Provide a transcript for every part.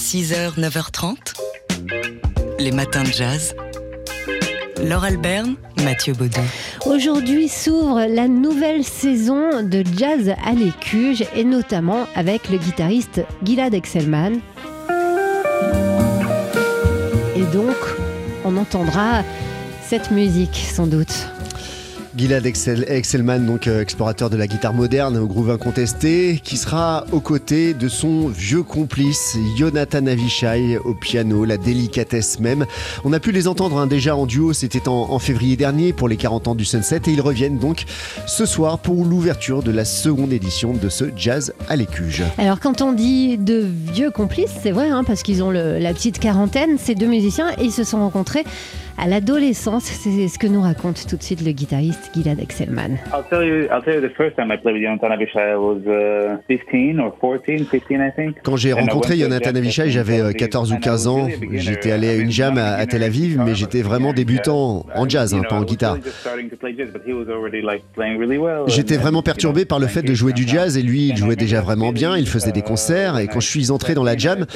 6h, 9h30. Les matins de jazz. Laure Alberne, Mathieu Baudou. Aujourd'hui s'ouvre la nouvelle saison de jazz à l'écuge et notamment avec le guitariste Gilad Excelman. Et donc, on entendra cette musique sans doute. Gilad Excel, Excelman, donc euh, explorateur de la guitare moderne au groove incontesté, qui sera aux côtés de son vieux complice Jonathan Avishai au piano, la délicatesse même. On a pu les entendre hein, déjà en duo, c'était en, février dernier pour les 40 ans du Sunset et ils reviennent donc ce soir pour l'ouverture de la seconde édition de ce jazz à l'écuge. Alors quand on dit de vieux complices, c'est vrai, hein, parce qu'ils ont la petite quarantaine, ces deux musiciens, et ils se sont rencontrés à l'adolescence. C'est ce que nous raconte tout de suite le guitariste Gilad Excelman. I'll tell you. I'll tell you. The first time I played with Jonathan Avishai, I was uh, 15 or 14, 15, I think. Quand j'ai rencontré Jonathan Avishai, j'avais euh, 14 ou 15 ans. J'étais allé à une jam à, à Tel Aviv, mais j'étais vraiment débutant en jazz, hein, pas en guitare. J'étais vraiment perturbé par le fait de jouer du jazz et lui, il jouait déjà vraiment bien, il faisait des concerts et quand je suis entré dans la jam,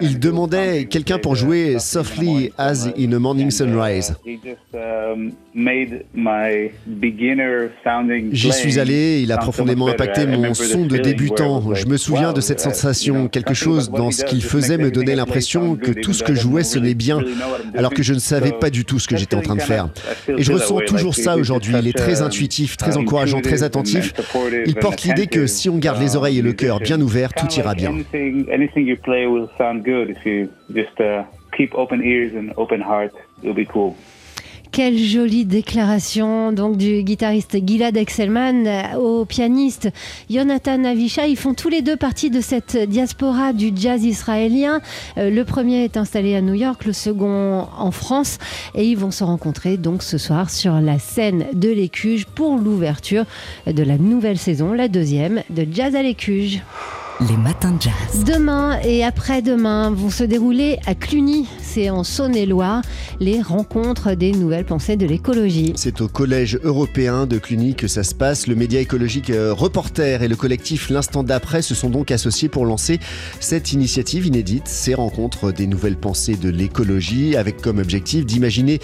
il demandait quelqu'un pour jouer Softly as in a Morning Sunrise. J'y suis allé, il a profondément impacté mon son de débutant. Je me souviens de cette sensation, quelque chose dans ce qu'il faisait me donnait l'impression que tout ce que je jouais sonnait bien, alors que je ne savais pas du tout ce que j'étais en train de faire. Et je ressens toujours ça aujourd'hui. Il est très intuitif, très encourageant, très attentif. Il porte l'idée que si on garde les oreilles et le cœur bien ouverts, tout ira bien. Keep open ears and open heart. It'll be cool. Quelle jolie déclaration donc du guitariste Gilad Excelman au pianiste Jonathan Avishai. Ils font tous les deux partie de cette diaspora du jazz israélien. Euh, le premier est installé à New York, le second en France. Et ils vont se rencontrer donc ce soir sur la scène de l'Écuge pour l'ouverture de la nouvelle saison, la deuxième de Jazz à l'Écuge. Les matins de jazz. Demain et après-demain vont se dérouler à Cluny, c'est en Saône-et-Loire, les rencontres des nouvelles pensées de l'écologie. C'est au Collège européen de Cluny que ça se passe. Le média écologique euh, Reporter et le collectif L'Instant d'après se sont donc associés pour lancer cette initiative inédite, ces rencontres des nouvelles pensées de l'écologie, avec comme objectif d'imaginer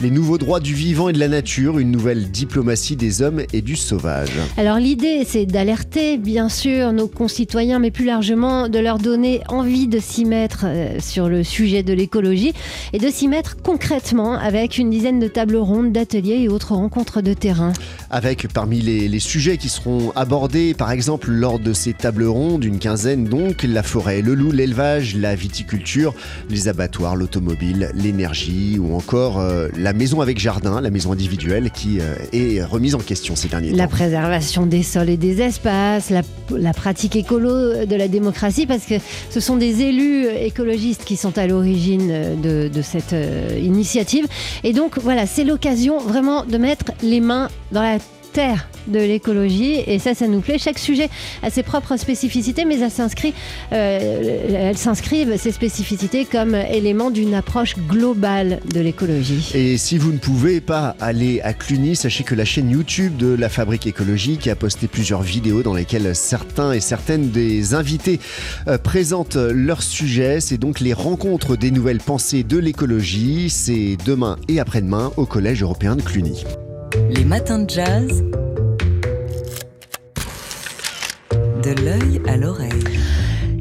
les nouveaux droits du vivant et de la nature, une nouvelle diplomatie des hommes et du sauvage. Alors l'idée, c'est d'alerter bien sûr nos concitoyens, mais plus largement de leur donner envie de s'y mettre euh, sur le sujet de l'écologie et de s'y mettre concrètement avec une dizaine de tables rondes, d'ateliers et autres rencontres de terrain. Avec parmi les, les sujets qui seront abordés, par exemple lors de ces tables rondes, une quinzaine donc, la forêt, le loup, l'élevage, la viticulture, les abattoirs, l'automobile, l'énergie ou encore euh, la maison avec jardin, la maison individuelle qui euh, est remise en question ces derniers La temps. préservation des sols et des espaces, la, la pratique écolo de la démocratie, parce que ce sont des élus écologistes qui sont à l'origine de, de cette euh, initiative. Et donc voilà, c'est l'occasion vraiment de mettre les mains dans la terre de l'écologie et ça ça nous plaît chaque sujet a ses propres spécificités mais elles s'inscrivent euh, elles s'inscrivent ces spécificités comme élément d'une approche globale de l'écologie Et si vous ne pouvez pas aller à Cluny, sachez que la chaîne YouTube de la Fabrique écologique a posté plusieurs vidéos dans lesquelles certains et certaines des invités euh, présentent leur sujet. C'est donc les rencontres des nouvelles pensées de l'écologie. C'est demain et après-demain au Collège européen de Cluny. Les matins de jazz. De l'œil à l'oreille.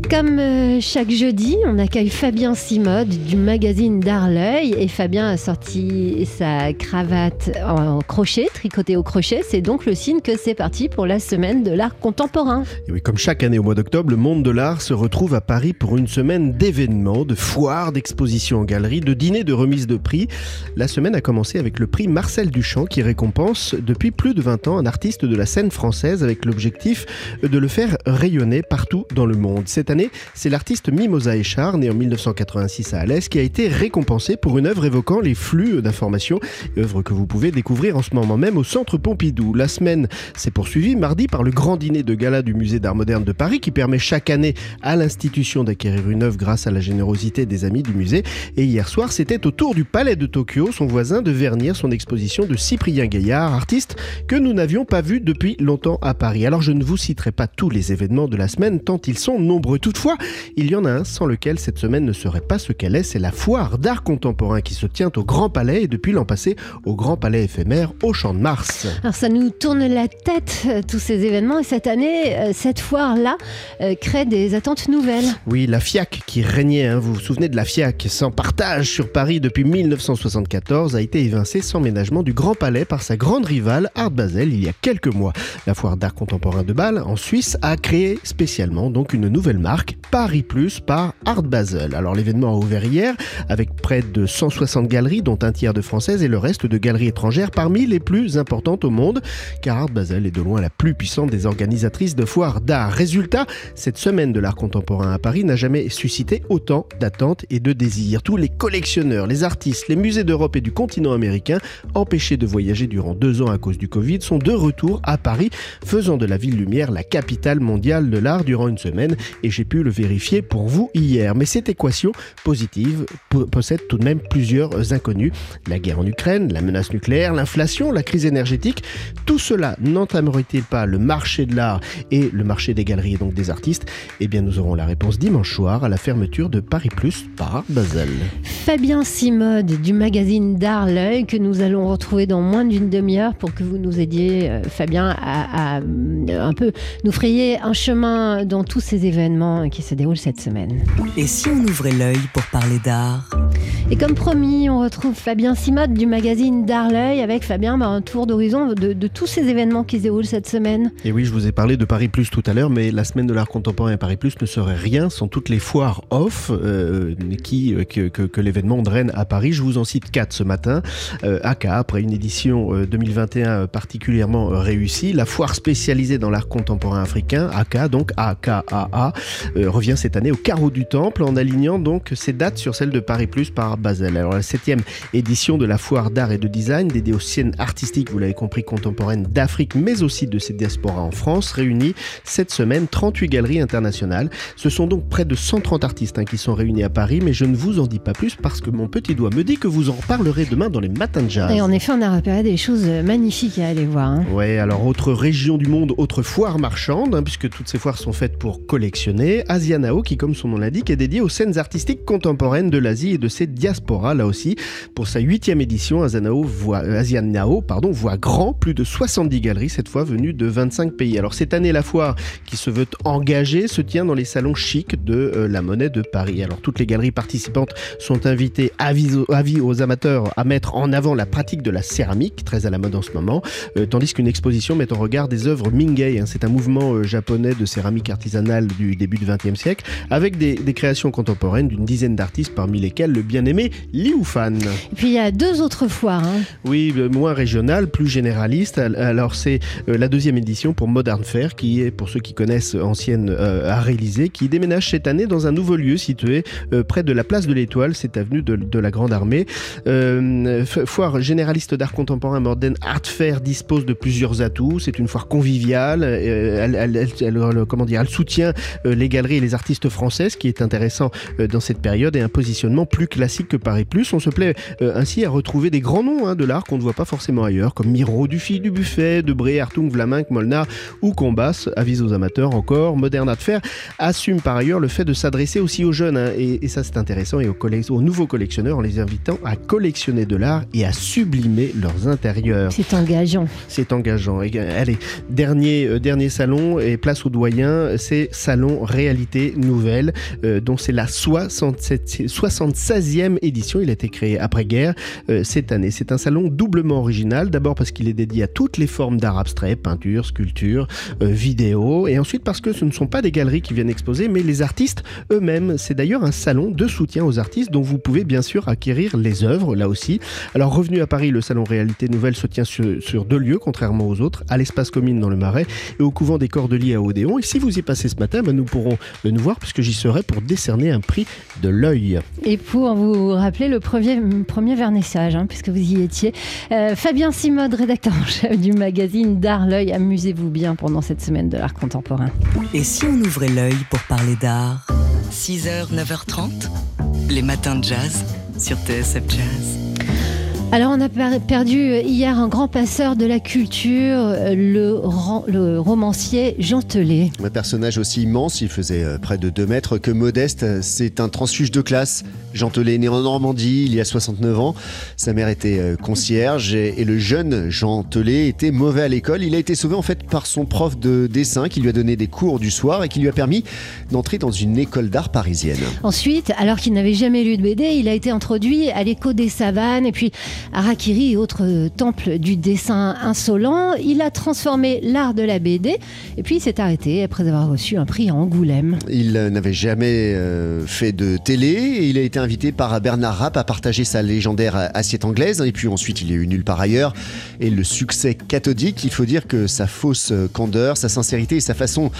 Comme euh, chaque jeudi, on accueille Fabien Simode du magazine D'Arleuil. Et Fabien a sorti sa cravate en crochet, tricotée au crochet. C'est donc le signe que c'est parti pour la semaine de l'art contemporain. Oui, comme chaque année au mois d'octobre, le monde de l'art se retrouve à Paris pour une semaine d'événements, de foires, d'expositions en galerie, de dîners, de remises de prix. La semaine a commencé avec le prix Marcel Duchamp qui récompense depuis plus de 20 ans un artiste de la scène française avec l'objectif de le faire rayonner partout dans le monde. Cette année, c'est l'artiste Mimosa Echard, né en 1986 à Alès, qui a été récompensé pour une œuvre évoquant les flux d'informations, œuvre que vous pouvez découvrir en ce moment même au Centre Pompidou. La semaine s'est poursuivie mardi par le grand dîner de gala du Musée d'Art Moderne de Paris qui permet chaque année à l'institution d'acquérir une œuvre grâce à la générosité des amis du musée. Et hier soir, c'était au tour du Palais de Tokyo, son voisin, de vernir son exposition de Cyprien Gaillard, artiste que nous n'avions pas vu depuis longtemps à Paris. Alors je ne vous citerai pas tous les événements de la semaine tant ils sont nombreux. Toutefois, il y en a un sans lequel cette semaine ne serait pas ce qu'elle est, c'est la foire d'art contemporain qui se tient au Grand Palais et depuis l'an passé au Grand Palais éphémère au Champ de Mars. Alors ça nous tourne la tête, euh, tous ces événements, et cette année, euh, cette foire-là euh, crée des attentes nouvelles. Oui, la FIAC qui régnait, hein, vous vous souvenez de la FIAC, sans partage sur Paris depuis 1974, a été évincée sans ménagement du Grand Palais par sa grande rivale Art Basel il y a quelques mois. La foire d'art contemporain de Bâle, en Suisse, a créé spécialement donc une nouvelle marque, Paris Plus par Art Basel. Alors l'événement a ouvert hier avec près de 160 galeries, dont un tiers de françaises et le reste de galeries étrangères parmi les plus importantes au monde, car Art Basel est de loin la plus puissante des organisatrices de foires d'art. Résultat, cette semaine de l'art contemporain à Paris n'a jamais suscité autant d'attentes et de désirs. Tous les collectionneurs, les artistes, les musées d'Europe et du continent américain, empêchés de voyager durant deux ans à cause du Covid, sont de retour à Paris, faisant de la ville lumière la capitale mondiale de l'art durant une semaine. Et j'ai pu le vérifier pour vous hier. Mais cette équation positive possède tout de même plusieurs inconnus. La guerre en Ukraine, la menace nucléaire, l'inflation, la crise énergétique, tout cela n'entamerait-il pas le marché de l'art et le marché des galeries et donc des artistes? Eh bien, nous aurons la réponse dimanche soir à la fermeture de Paris Plus par Basel. Fabien Simode du magazine d'art L'œil que nous allons retrouver dans moins d'une demi-heure pour que vous nous aidiez, euh, Fabien, à, à, un peu nous frayer un chemin dans tous ces événements qui se déroulent cette semaine. Et si on ouvrait l'œil pour parler d'art? Et comme promis, on retrouve Fabien Simode du magazine d'art L'œil avec Fabien bah, un tour d'horizon de, de tous ces événements qui se déroulent cette semaine. Et oui, je vous ai parlé de Paris Plus tout à l'heure, mais la semaine de l'art contemporain à Paris Plus ne serait rien sans toutes les foires off euh, qui, euh, que, que, que l'événement draine à Paris. Je vous en cite quatre ce matin. Euh, après une édition euh, 2021 particulièrement réussie, la foire spécialisée dans l'art contemporain africain, AK, donc AKAA, euh, revient cette année au carreau du Temple en alignant donc ses dates sur celle de Paris Plus par Basel. Alors la septième édition de la foire d'art et de design dédiée aux scènes artistiques, vous l'avez compris, contemporaines d'Afrique, mais aussi de ses diasporas en France, réunit cette semaine 38 galeries internationales. Ce sont donc près de 130 artistes hein, qui sont réunis à Paris, mais je ne vous en dis pas plus parce que mon petit doigt me dit que vous en parlerez demain dans les matins de jazz. Et en effet, on a repéré des choses magnifiques à aller voir. Hein. Ouais, alors autre région du monde, autre foire marchande, hein, puisque toutes ces foires sont faites pour collectionner. Asianao, qui comme son nom l'indique, est dédié aux scènes artistiques contemporaines de l'Asie et de ses diasporas, là aussi. Pour sa huitième édition, Asianao voit, euh, Asianao, pardon, voit grand, plus de 70 galeries, cette fois venues de 25 pays. Alors cette année, la foire, qui se veut engagée, se tient dans les salons chics de euh, la monnaie de Paris. Alors toutes les galeries participantes sont invitées, avis aux, avis aux amateurs, à mettre en avant la pratique de la céramique, très à la mode en ce moment, euh, tandis qu'une exposition met en regard des œuvres Mingei. Hein, c'est un mouvement euh, japonais de céramique artisanale du début du XXe siècle, avec des, des créations contemporaines d'une dizaine d'artistes, parmi lesquels le bien-aimé Liu Fan. Et puis il y a deux autres foires. Hein. Oui, euh, moins régional, plus généraliste. Al- Alors c'est la deuxième édition pour Modern Fair, qui est, pour ceux qui connaissent ancienne Art Élysée, qui déménage cette année dans un nouveau lieu situé près de la place de l'Étoile, cette de, la Grande Armée. Euh, foire généraliste d'art contemporain Modern Art Fair dispose de plusieurs atouts. C'est une foire conviviale. euh, elle, soutient euh, les galeries et les artistes français, ce qui est intéressant dans cette période, et un positionnement plus classique que Paris Plus. On se plaît ainsi à retrouver des grands noms hein, de l'art qu'on ne voit pas forcément ailleurs, comme Miro, Dufy, Dubuffet, Debré, Hartung, Vlaminck, Molnar ou Combas. Avis aux amateurs encore. Modern Art Fair assume par ailleurs le fait de s'adresser aussi aux jeunes, hein, et, et ça c'est intéressant, et aux, collec- aux nouveaux collectionneurs en les invitant à collectionner de l'art et à sublimer leurs intérieurs. C'est engageant. C'est engageant. Euh, allez, dernier, euh, dernier salon et place aux doyens, c'est Salon Réalité Nouvelle, euh, dont c'est la 67, 76e édition. Il a été créé après-guerre euh, cette année. C'est un salon doublement original. D'abord parce qu'il est dédié à toutes les formes d'art abstrait, peinture, sculpture, vidéo. Et ensuite parce que ce ne sont pas des galeries qui viennent exposer, mais les artistes eux-mêmes. C'est d'ailleurs un salon de soutien aux artistes dont vous pouvez bien sûr acquérir les œuvres, là aussi. Alors, revenu à Paris, le salon Réalité Nouvelle se tient sur, sur deux lieux, contrairement aux autres, à l'espace commune dans le Marais et au couvent des Cordeliers à Odéon. Et si vous y passez ce matin, ben, nous pourrons euh, nous voir puisque j'y serai pour décerner un prix de l'œil. Et pour vous rappeler le premier, premier vernissage, hein, puisque vous y étiez, euh, Fabien Simode, rédacteur en chef du magazine D'Art L'œil, amusez-vous bien pendant cette semaine de l'art contemporain. Et si on ouvrait l'œil pour parler d'art? 6h, 9h30, les matins de jazz sur TSF Jazz. Alors on a per- perdu hier un grand passeur de la culture, euh, le, romancier Jean Telet. Un personnage aussi immense, il faisait euh, près de 2 mètres, que modeste. C'est un transfuge de classe. Jean Telet est né en Normandie il y a 69 ans. Sa mère était euh, concierge et, et le jeune Jean Telet était mauvais à l'école. Il a été sauvé en fait par son prof de dessin qui lui a donné des cours du soir et qui lui a permis d'entrer dans une école d'art parisienne. Ensuite, alors qu'il n'avait jamais lu de BD, il a été introduit à l'écho des savanes et puis à Rakiri et autres euh, temples du dessin insolent. Il a transformé l'art de la BD et puis il s'est arrêté après avoir reçu un prix à Angoulême. Il n'avait jamais euh, fait de télé et il a été invité par Bernard Rapp à partager sa légendaire assiette anglaise. Et puis ensuite, il est eu nulle part ailleurs. Et le succès cathodique, il faut dire que sa fausse candeur, sa sincérité et sa façon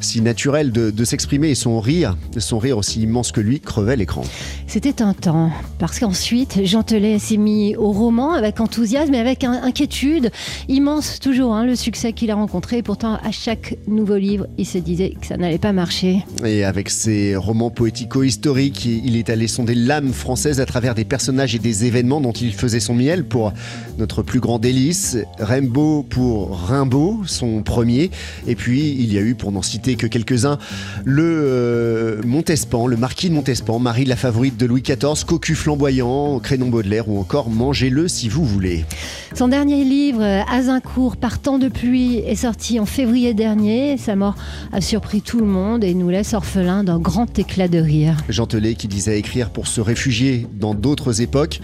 si naturelle de, de s'exprimer et son rire, son rire aussi immense que lui, crevait l'écran. C'était un temps, parce qu'ensuite, Jean Telet s'est mis au roman avec enthousiasme et avec inquiétude immense toujours, hein, le succès qu'il a rencontré. Pourtant, à chaque nouveau livre, il se disait que ça n'allait pas marcher. Et avec ses romans poético-historiques, il est allé sonder l'âme française à travers des personnages et des événements dont il faisait son miel pour notre plus grand délice. Rimbaud pour Rimbaud, son premier. Et puis, il y a eu, pour n'en citer que quelques-uns, le euh, Montespan, le marquis de Montespan, Marie la favorite de Louis XIV, Cocu flamboyant, Crénon Baudelaire ou encore Mangez-le si vous voulez. Son dernier livre, Azincourt, par temps de pluie, est sorti en février dernier. Sa mort a surpris tout le monde et nous laisse orphelins d'un grand éclat de rire. Jean Telet qui disait écrire pour se réfugier dans d'autres époques.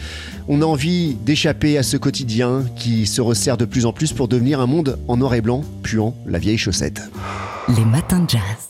On a envie d'échapper à ce quotidien qui se resserre de plus en plus pour devenir un monde en noir et blanc, puant la vieille chaussette. Les matins de jazz.